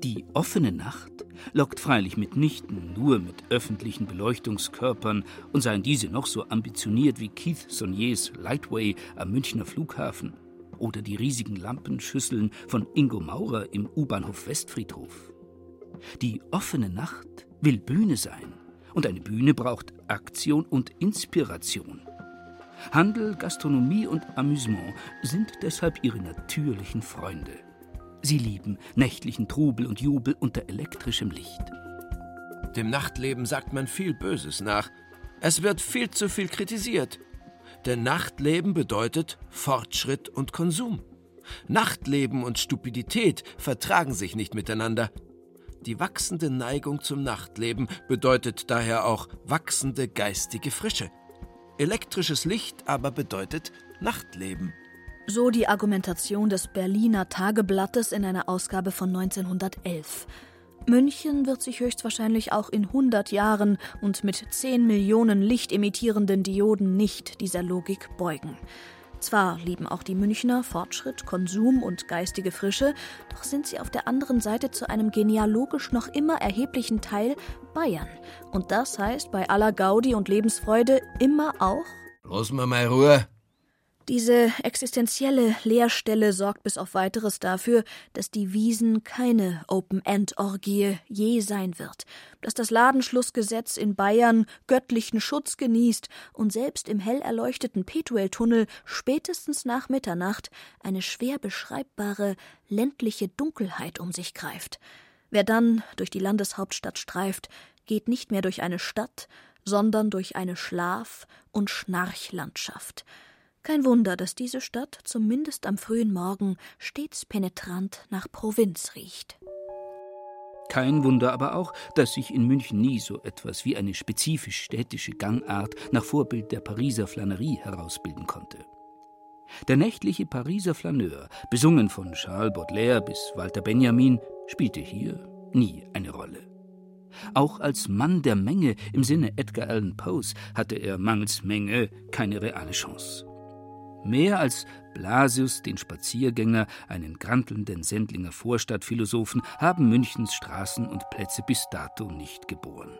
Die offene Nacht lockt freilich mitnichten nur mit öffentlichen Beleuchtungskörpern und seien diese noch so ambitioniert wie Keith Sauniers Lightway am Münchner Flughafen oder die riesigen Lampenschüsseln von Ingo Maurer im U-Bahnhof Westfriedhof. Die offene Nacht will Bühne sein und eine Bühne braucht Aktion und Inspiration. Handel, Gastronomie und Amüsement sind deshalb ihre natürlichen Freunde. Sie lieben nächtlichen Trubel und Jubel unter elektrischem Licht. Dem Nachtleben sagt man viel Böses nach. Es wird viel zu viel kritisiert. Denn Nachtleben bedeutet Fortschritt und Konsum. Nachtleben und Stupidität vertragen sich nicht miteinander. Die wachsende Neigung zum Nachtleben bedeutet daher auch wachsende geistige Frische. Elektrisches Licht aber bedeutet Nachtleben. So die Argumentation des Berliner Tageblattes in einer Ausgabe von 1911. München wird sich höchstwahrscheinlich auch in 100 Jahren und mit 10 Millionen lichtemittierenden Dioden nicht dieser Logik beugen. Zwar lieben auch die Münchner Fortschritt, Konsum und geistige Frische, doch sind sie auf der anderen Seite zu einem genealogisch noch immer erheblichen Teil Bayern. Und das heißt bei aller Gaudi und Lebensfreude immer auch. Lass mir mal Ruhe. Diese existenzielle Leerstelle sorgt bis auf weiteres dafür, dass die Wiesen keine Open-End-Orgie je sein wird, dass das Ladenschlussgesetz in Bayern göttlichen Schutz genießt und selbst im hell erleuchteten Petueltunnel spätestens nach Mitternacht eine schwer beschreibbare ländliche Dunkelheit um sich greift. Wer dann durch die Landeshauptstadt streift, geht nicht mehr durch eine Stadt, sondern durch eine Schlaf- und Schnarchlandschaft – kein Wunder, dass diese Stadt zumindest am frühen Morgen stets penetrant nach Provinz riecht. Kein Wunder aber auch, dass sich in München nie so etwas wie eine spezifisch städtische Gangart nach Vorbild der Pariser Flanerie herausbilden konnte. Der nächtliche Pariser Flaneur, besungen von Charles Baudelaire bis Walter Benjamin, spielte hier nie eine Rolle. Auch als Mann der Menge im Sinne Edgar Allan Poes hatte er mangels Menge keine reale Chance. Mehr als Blasius, den Spaziergänger, einen grantelnden Sendlinger Vorstadtphilosophen, haben Münchens Straßen und Plätze bis dato nicht geboren.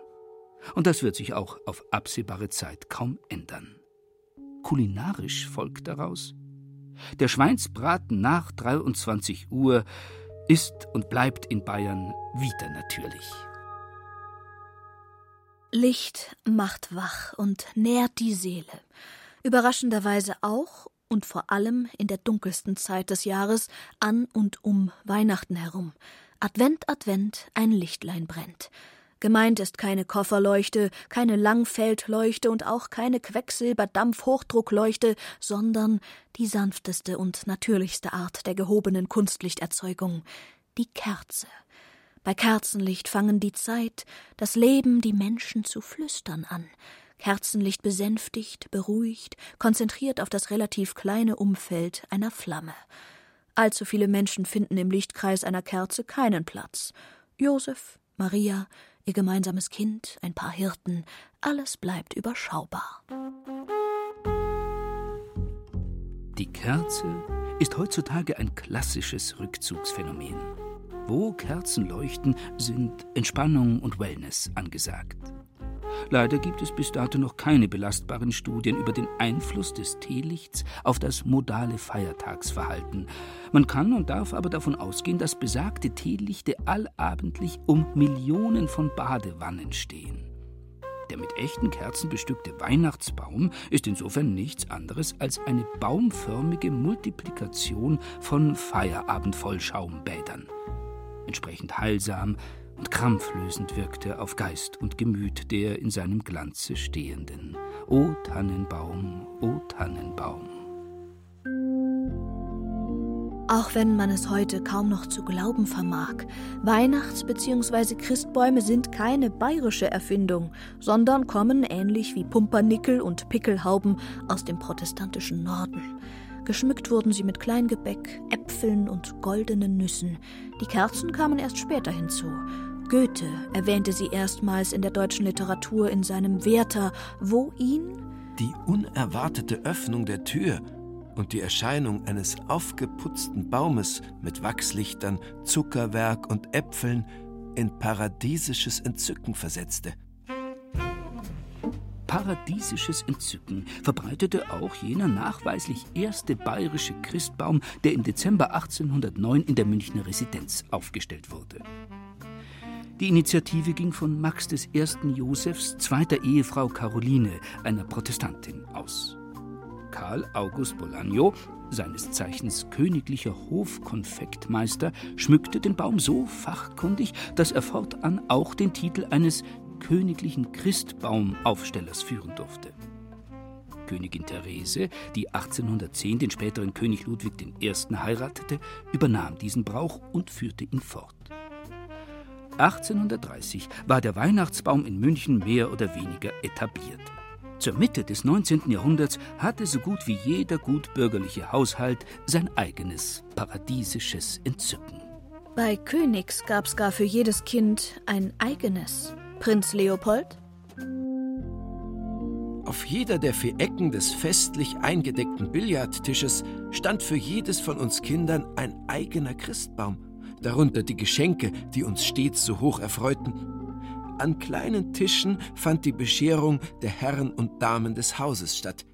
Und das wird sich auch auf absehbare Zeit kaum ändern. Kulinarisch folgt daraus, der Schweinsbraten nach 23 Uhr ist und bleibt in Bayern wieder natürlich. Licht macht wach und nährt die Seele. Überraschenderweise auch und vor allem in der dunkelsten Zeit des Jahres an und um Weihnachten herum. Advent, Advent, ein Lichtlein brennt. Gemeint ist keine Kofferleuchte, keine Langfeldleuchte und auch keine Quecksilberdampf-Hochdruckleuchte, sondern die sanfteste und natürlichste Art der gehobenen Kunstlichterzeugung, die Kerze. Bei Kerzenlicht fangen die Zeit, das Leben, die Menschen zu flüstern an. Kerzenlicht besänftigt, beruhigt, konzentriert auf das relativ kleine Umfeld einer Flamme. Allzu viele Menschen finden im Lichtkreis einer Kerze keinen Platz. Josef, Maria, ihr gemeinsames Kind, ein paar Hirten, alles bleibt überschaubar. Die Kerze ist heutzutage ein klassisches Rückzugsphänomen. Wo Kerzen leuchten, sind Entspannung und Wellness angesagt. Leider gibt es bis dato noch keine belastbaren Studien über den Einfluss des Teelichts auf das modale Feiertagsverhalten. Man kann und darf aber davon ausgehen, dass besagte Teelichte allabendlich um Millionen von Badewannen stehen. Der mit echten Kerzen bestückte Weihnachtsbaum ist insofern nichts anderes als eine baumförmige Multiplikation von Feierabendvollschaumbädern. Entsprechend heilsam, und krampflösend wirkte auf Geist und Gemüt der in seinem Glanze Stehenden. O Tannenbaum, o Tannenbaum. Auch wenn man es heute kaum noch zu glauben vermag, Weihnachts- bzw. Christbäume sind keine bayerische Erfindung, sondern kommen ähnlich wie Pumpernickel und Pickelhauben aus dem protestantischen Norden. Geschmückt wurden sie mit Kleingebäck, Äpfeln und goldenen Nüssen. Die Kerzen kamen erst später hinzu. Goethe erwähnte sie erstmals in der deutschen Literatur in seinem Werther, wo ihn die unerwartete Öffnung der Tür und die Erscheinung eines aufgeputzten Baumes mit Wachslichtern, Zuckerwerk und Äpfeln in paradiesisches Entzücken versetzte. Paradiesisches Entzücken verbreitete auch jener nachweislich erste bayerische Christbaum, der im Dezember 1809 in der Münchner Residenz aufgestellt wurde. Die Initiative ging von Max des ersten Josephs zweiter Ehefrau Caroline, einer Protestantin, aus. Karl August Bolagno, seines Zeichens königlicher Hofkonfektmeister, schmückte den Baum so fachkundig, dass er fortan auch den Titel eines königlichen Christbaumaufstellers führen durfte. Königin Therese, die 1810 den späteren König Ludwig I. heiratete, übernahm diesen Brauch und führte ihn fort. 1830 war der Weihnachtsbaum in München mehr oder weniger etabliert. Zur Mitte des 19. Jahrhunderts hatte so gut wie jeder gutbürgerliche Haushalt sein eigenes paradiesisches Entzücken. Bei Königs gab's gar für jedes Kind ein eigenes. Prinz Leopold? Auf jeder der vier Ecken des festlich eingedeckten Billardtisches stand für jedes von uns Kindern ein eigener Christbaum, darunter die Geschenke, die uns stets so hoch erfreuten. An kleinen Tischen fand die Bescherung der Herren und Damen des Hauses statt.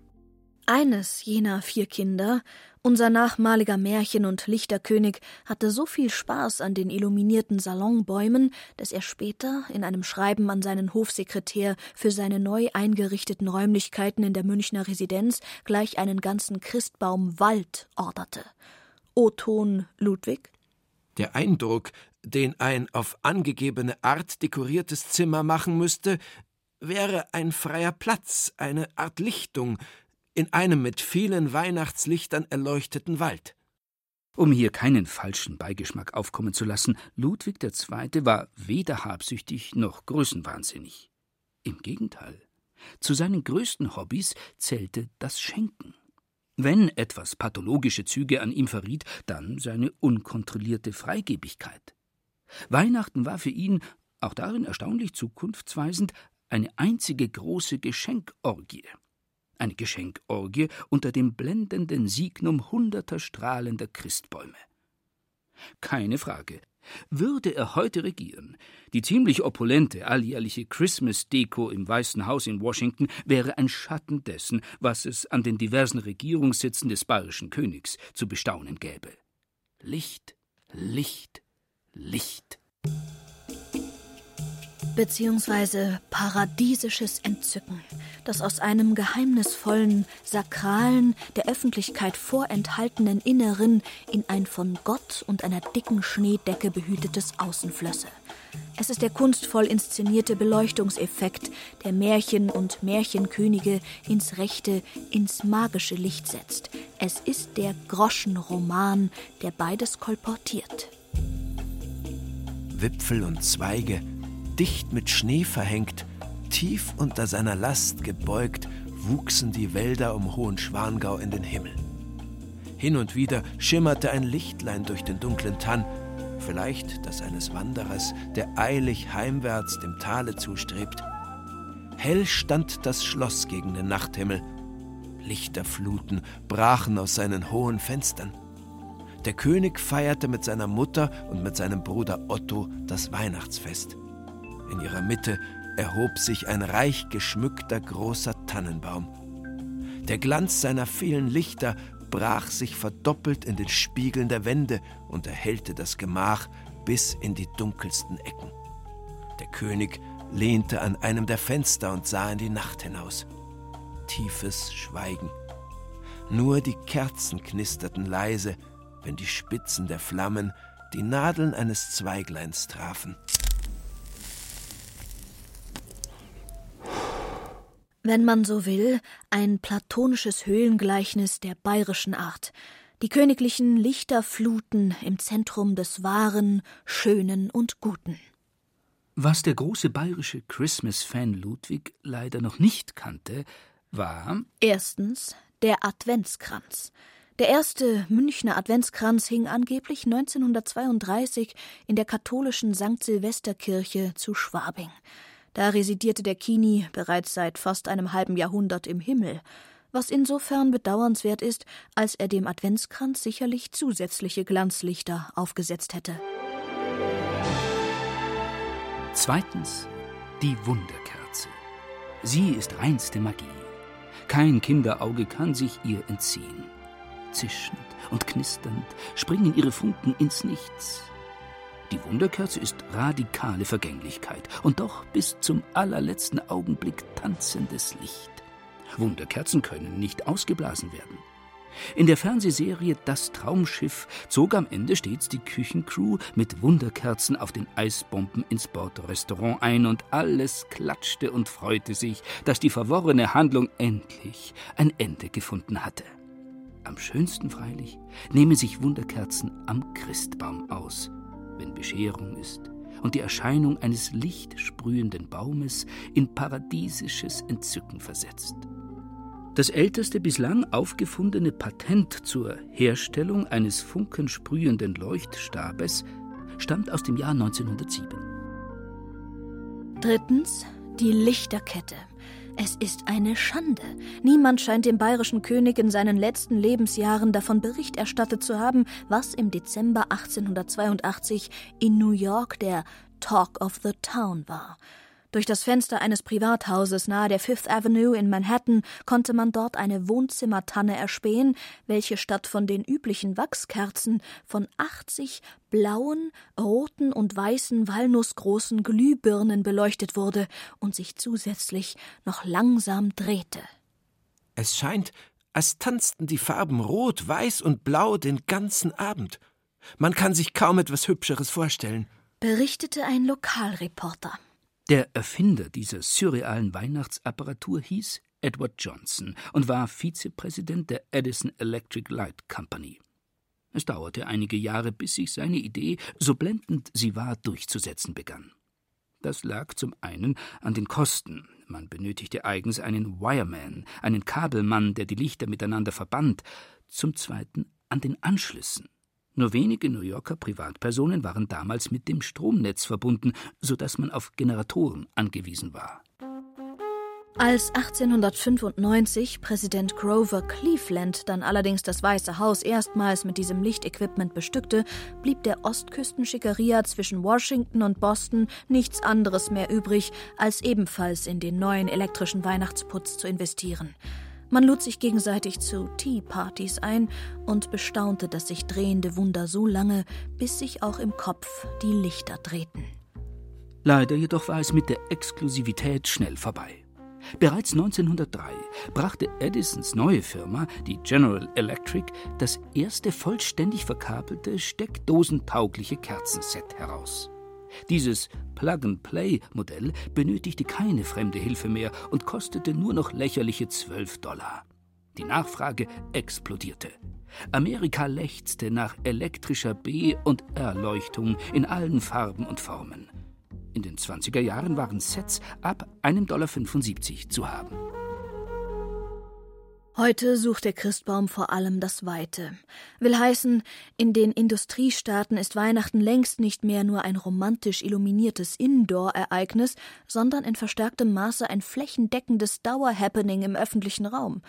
Eines jener vier Kinder, unser nachmaliger Märchen- und Lichterkönig, hatte so viel Spaß an den illuminierten Salonbäumen, dass er später in einem Schreiben an seinen Hofsekretär für seine neu eingerichteten Räumlichkeiten in der Münchner Residenz gleich einen ganzen Christbaumwald orderte. O-Ton Ludwig? Der Eindruck, den ein auf angegebene Art dekoriertes Zimmer machen müsste, wäre ein freier Platz, eine Art Lichtung, in einem mit vielen Weihnachtslichtern erleuchteten Wald. Um hier keinen falschen Beigeschmack aufkommen zu lassen, Ludwig II. war weder habsüchtig noch größenwahnsinnig. Im Gegenteil. Zu seinen größten Hobbys zählte das Schenken. Wenn etwas pathologische Züge an ihm verriet, dann seine unkontrollierte Freigebigkeit. Weihnachten war für ihn, auch darin erstaunlich zukunftsweisend, eine einzige große Geschenkorgie eine Geschenkorgie unter dem blendenden Signum hunderter strahlender Christbäume. Keine Frage. Würde er heute regieren, die ziemlich opulente alljährliche Christmas-Deko im Weißen Haus in Washington wäre ein Schatten dessen, was es an den diversen Regierungssitzen des bayerischen Königs zu bestaunen gäbe. Licht, Licht, Licht beziehungsweise paradiesisches Entzücken, das aus einem geheimnisvollen, sakralen, der Öffentlichkeit vorenthaltenen Inneren in ein von Gott und einer dicken Schneedecke behütetes Außen flösse. Es ist der kunstvoll inszenierte Beleuchtungseffekt, der Märchen und Märchenkönige ins rechte, ins magische Licht setzt. Es ist der Groschenroman, der beides kolportiert. Wipfel und Zweige, dicht mit Schnee verhängt, tief unter seiner Last gebeugt, wuchsen die Wälder um Hohenschwangau in den Himmel. Hin und wieder schimmerte ein Lichtlein durch den dunklen Tann, vielleicht das eines Wanderers, der eilig heimwärts dem Tale zustrebt. Hell stand das Schloss gegen den Nachthimmel. Lichterfluten brachen aus seinen hohen Fenstern. Der König feierte mit seiner Mutter und mit seinem Bruder Otto das Weihnachtsfest. In ihrer Mitte erhob sich ein reich geschmückter großer Tannenbaum. Der Glanz seiner vielen Lichter brach sich verdoppelt in den Spiegeln der Wände und erhellte das Gemach bis in die dunkelsten Ecken. Der König lehnte an einem der Fenster und sah in die Nacht hinaus. Tiefes Schweigen. Nur die Kerzen knisterten leise, wenn die Spitzen der Flammen die Nadeln eines Zweigleins trafen. wenn man so will, ein platonisches Höhlengleichnis der bayerischen Art. Die königlichen Lichterfluten im Zentrum des Wahren, Schönen und Guten. Was der große bayerische Christmas-Fan Ludwig leider noch nicht kannte, war erstens der Adventskranz. Der erste Münchner Adventskranz hing angeblich 1932 in der katholischen St. Silvesterkirche zu Schwabing. Da residierte der Kini bereits seit fast einem halben Jahrhundert im Himmel, was insofern bedauernswert ist, als er dem Adventskranz sicherlich zusätzliche Glanzlichter aufgesetzt hätte. Zweitens die Wunderkerze. Sie ist reinste Magie. Kein Kinderauge kann sich ihr entziehen. Zischend und knisternd springen ihre Funken ins Nichts. Die Wunderkerze ist radikale Vergänglichkeit und doch bis zum allerletzten Augenblick tanzendes Licht. Wunderkerzen können nicht ausgeblasen werden. In der Fernsehserie Das Traumschiff zog am Ende stets die Küchencrew mit Wunderkerzen auf den Eisbomben ins Bordrestaurant ein und alles klatschte und freute sich, dass die verworrene Handlung endlich ein Ende gefunden hatte. Am schönsten freilich nehmen sich Wunderkerzen am Christbaum aus wenn Bescherung ist und die Erscheinung eines lichtsprühenden Baumes in paradiesisches Entzücken versetzt. Das älteste bislang aufgefundene Patent zur Herstellung eines funkensprühenden Leuchtstabes stammt aus dem Jahr 1907. Drittens die Lichterkette. Es ist eine Schande. Niemand scheint dem bayerischen König in seinen letzten Lebensjahren davon Bericht erstattet zu haben, was im Dezember 1882 in New York der Talk of the Town war. Durch das Fenster eines Privathauses nahe der Fifth Avenue in Manhattan konnte man dort eine Wohnzimmertanne erspähen, welche statt von den üblichen Wachskerzen von 80 blauen, roten und weißen walnussgroßen Glühbirnen beleuchtet wurde und sich zusätzlich noch langsam drehte. Es scheint, als tanzten die Farben Rot, Weiß und Blau den ganzen Abend. Man kann sich kaum etwas Hübscheres vorstellen, berichtete ein Lokalreporter. Der Erfinder dieser surrealen Weihnachtsapparatur hieß Edward Johnson und war Vizepräsident der Edison Electric Light Company. Es dauerte einige Jahre, bis sich seine Idee, so blendend sie war, durchzusetzen begann. Das lag zum einen an den Kosten. Man benötigte eigens einen Wireman, einen Kabelmann, der die Lichter miteinander verband. Zum zweiten an den Anschlüssen. Nur wenige New Yorker Privatpersonen waren damals mit dem Stromnetz verbunden, so dass man auf Generatoren angewiesen war. Als 1895 Präsident Grover Cleveland dann allerdings das Weiße Haus erstmals mit diesem Lichtequipment bestückte, blieb der Ostküstenschickeria zwischen Washington und Boston nichts anderes mehr übrig, als ebenfalls in den neuen elektrischen Weihnachtsputz zu investieren. Man lud sich gegenseitig zu Tea-Partys ein und bestaunte das sich drehende Wunder so lange, bis sich auch im Kopf die Lichter drehten. Leider jedoch war es mit der Exklusivität schnell vorbei. Bereits 1903 brachte Edisons neue Firma, die General Electric, das erste vollständig verkabelte, steckdosentaugliche Kerzenset heraus. Dieses Plug-and-Play-Modell benötigte keine fremde Hilfe mehr und kostete nur noch lächerliche 12 Dollar. Die Nachfrage explodierte. Amerika lechzte nach elektrischer B- und R-Leuchtung in allen Farben und Formen. In den 20er Jahren waren Sets ab 1,75 Dollar zu haben. Heute sucht der Christbaum vor allem das Weite. Will heißen, in den Industriestaaten ist Weihnachten längst nicht mehr nur ein romantisch illuminiertes Indoor-Ereignis, sondern in verstärktem Maße ein flächendeckendes Dauerhappening im öffentlichen Raum.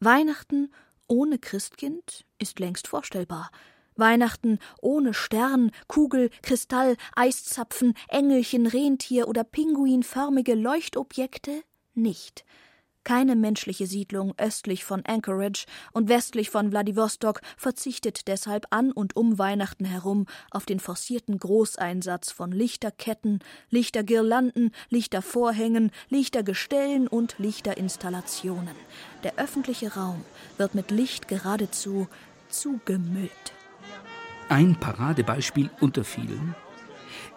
Weihnachten ohne Christkind ist längst vorstellbar. Weihnachten ohne Stern, Kugel, Kristall, Eiszapfen, Engelchen, Rentier oder pinguinförmige Leuchtobjekte nicht. Keine menschliche Siedlung östlich von Anchorage und westlich von Wladiwostok verzichtet deshalb an und um Weihnachten herum auf den forcierten Großeinsatz von Lichterketten, Lichtergirlanden, Lichtervorhängen, Lichtergestellen und Lichterinstallationen. Der öffentliche Raum wird mit Licht geradezu zugemüllt. Ein Paradebeispiel unter vielen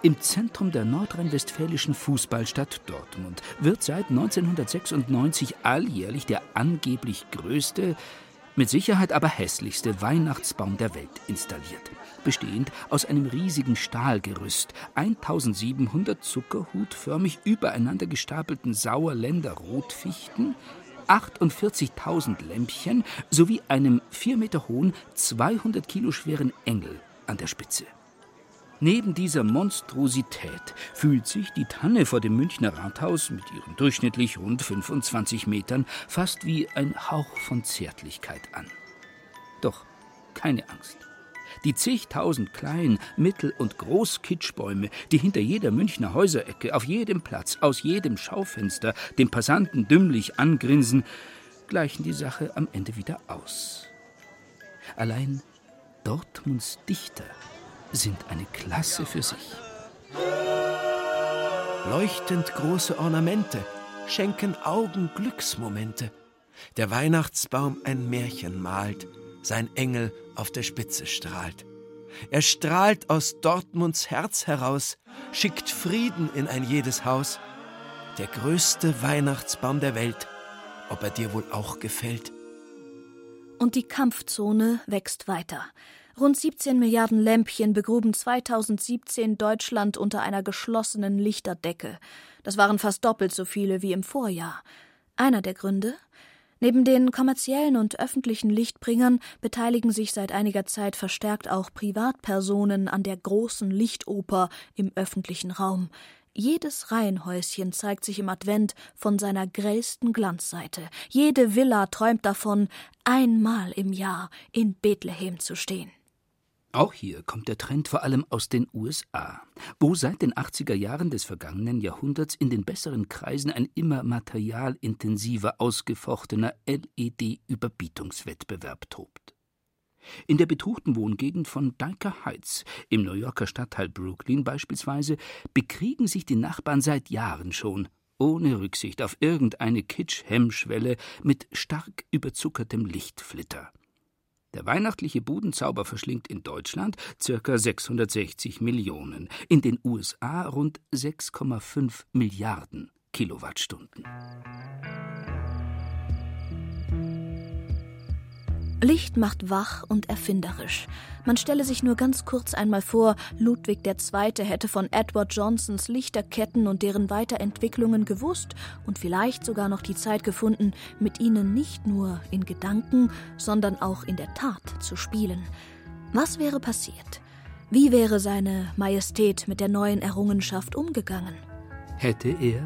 im Zentrum der nordrhein-westfälischen Fußballstadt Dortmund wird seit 1996 alljährlich der angeblich größte, mit Sicherheit aber hässlichste Weihnachtsbaum der Welt installiert. Bestehend aus einem riesigen Stahlgerüst, 1700 zuckerhutförmig übereinander gestapelten Sauerländer Rotfichten, 48.000 Lämpchen sowie einem vier Meter hohen, 200 Kilo schweren Engel an der Spitze. Neben dieser Monstrosität fühlt sich die Tanne vor dem Münchner Rathaus mit ihren durchschnittlich rund 25 Metern fast wie ein Hauch von Zärtlichkeit an. Doch keine Angst. Die zigtausend Klein-, Mittel- und Großkitschbäume, die hinter jeder Münchner Häuserecke, auf jedem Platz, aus jedem Schaufenster dem Passanten dümmlich angrinsen, gleichen die Sache am Ende wieder aus. Allein Dortmunds Dichter sind eine Klasse für sich. Leuchtend große Ornamente schenken Augen Glücksmomente. Der Weihnachtsbaum ein Märchen malt, sein Engel auf der Spitze strahlt. Er strahlt aus Dortmunds Herz heraus, schickt Frieden in ein jedes Haus. Der größte Weihnachtsbaum der Welt, ob er dir wohl auch gefällt. Und die Kampfzone wächst weiter. Rund 17 Milliarden Lämpchen begruben 2017 Deutschland unter einer geschlossenen Lichterdecke. Das waren fast doppelt so viele wie im Vorjahr. Einer der Gründe? Neben den kommerziellen und öffentlichen Lichtbringern beteiligen sich seit einiger Zeit verstärkt auch Privatpersonen an der großen Lichtoper im öffentlichen Raum. Jedes Reihenhäuschen zeigt sich im Advent von seiner grellsten Glanzseite. Jede Villa träumt davon, einmal im Jahr in Bethlehem zu stehen. Auch hier kommt der Trend vor allem aus den USA, wo seit den 80er Jahren des vergangenen Jahrhunderts in den besseren Kreisen ein immer materialintensiver ausgefochtener LED-Überbietungswettbewerb tobt. In der betuchten Wohngegend von Dyker Heights im New Yorker Stadtteil Brooklyn beispielsweise bekriegen sich die Nachbarn seit Jahren schon, ohne Rücksicht auf irgendeine Kitsch-Hemmschwelle, mit stark überzuckertem Lichtflitter. Der weihnachtliche Budenzauber verschlingt in Deutschland ca. 660 Millionen, in den USA rund 6,5 Milliarden Kilowattstunden. Licht macht wach und erfinderisch. Man stelle sich nur ganz kurz einmal vor, Ludwig II. hätte von Edward Johnsons Lichterketten und deren Weiterentwicklungen gewusst und vielleicht sogar noch die Zeit gefunden, mit ihnen nicht nur in Gedanken, sondern auch in der Tat zu spielen. Was wäre passiert? Wie wäre seine Majestät mit der neuen Errungenschaft umgegangen? Hätte er,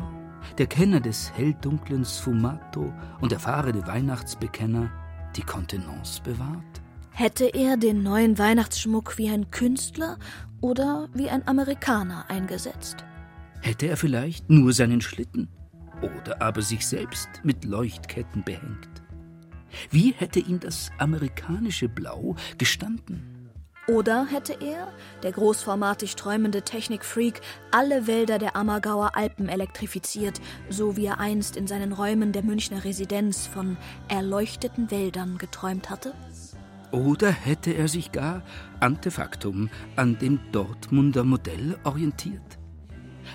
der Kenner des helldunklen Sfumato und erfahrene Weihnachtsbekenner, die Kontenance bewahrt? Hätte er den neuen Weihnachtsschmuck wie ein Künstler oder wie ein Amerikaner eingesetzt? Hätte er vielleicht nur seinen Schlitten oder aber sich selbst mit Leuchtketten behängt? Wie hätte ihm das amerikanische Blau gestanden? Oder hätte er, der großformatig träumende Technikfreak, alle Wälder der Ammergauer Alpen elektrifiziert, so wie er einst in seinen Räumen der Münchner Residenz von erleuchteten Wäldern geträumt hatte? Oder hätte er sich gar antefaktum an dem Dortmunder Modell orientiert?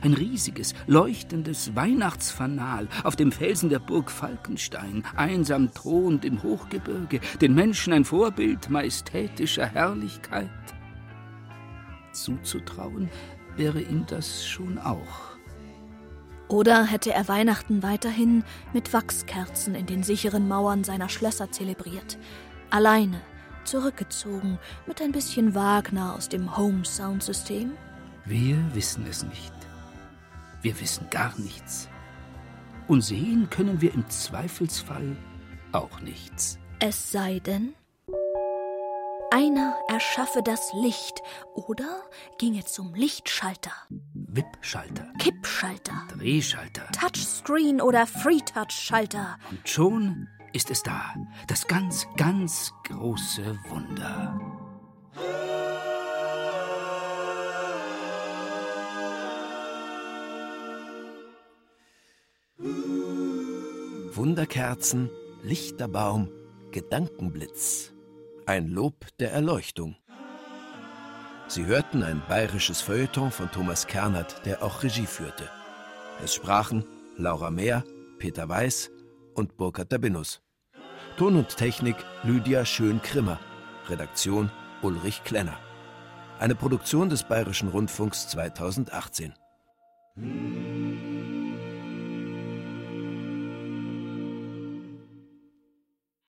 Ein riesiges, leuchtendes Weihnachtsfanal auf dem Felsen der Burg Falkenstein, einsam thront im Hochgebirge, den Menschen ein Vorbild majestätischer Herrlichkeit. Zuzutrauen wäre ihm das schon auch. Oder hätte er Weihnachten weiterhin mit Wachskerzen in den sicheren Mauern seiner Schlösser zelebriert, alleine, zurückgezogen, mit ein bisschen Wagner aus dem Home Sound System? Wir wissen es nicht. Wir wissen gar nichts. Und sehen können wir im Zweifelsfall auch nichts. Es sei denn, einer erschaffe das Licht oder ginge zum Lichtschalter. Wippschalter. Kippschalter. Drehschalter. Touchscreen oder Free-Touch-Schalter. Und schon ist es da. Das ganz, ganz große Wunder. Wunderkerzen, Lichterbaum, Gedankenblitz. Ein Lob der Erleuchtung. Sie hörten ein bayerisches Feuilleton von Thomas Kernert, der auch Regie führte. Es sprachen Laura Mehr, Peter Weiß und Burkhard Dabinus. Ton und Technik Lydia Schön-Krimmer. Redaktion Ulrich Klenner. Eine Produktion des Bayerischen Rundfunks 2018.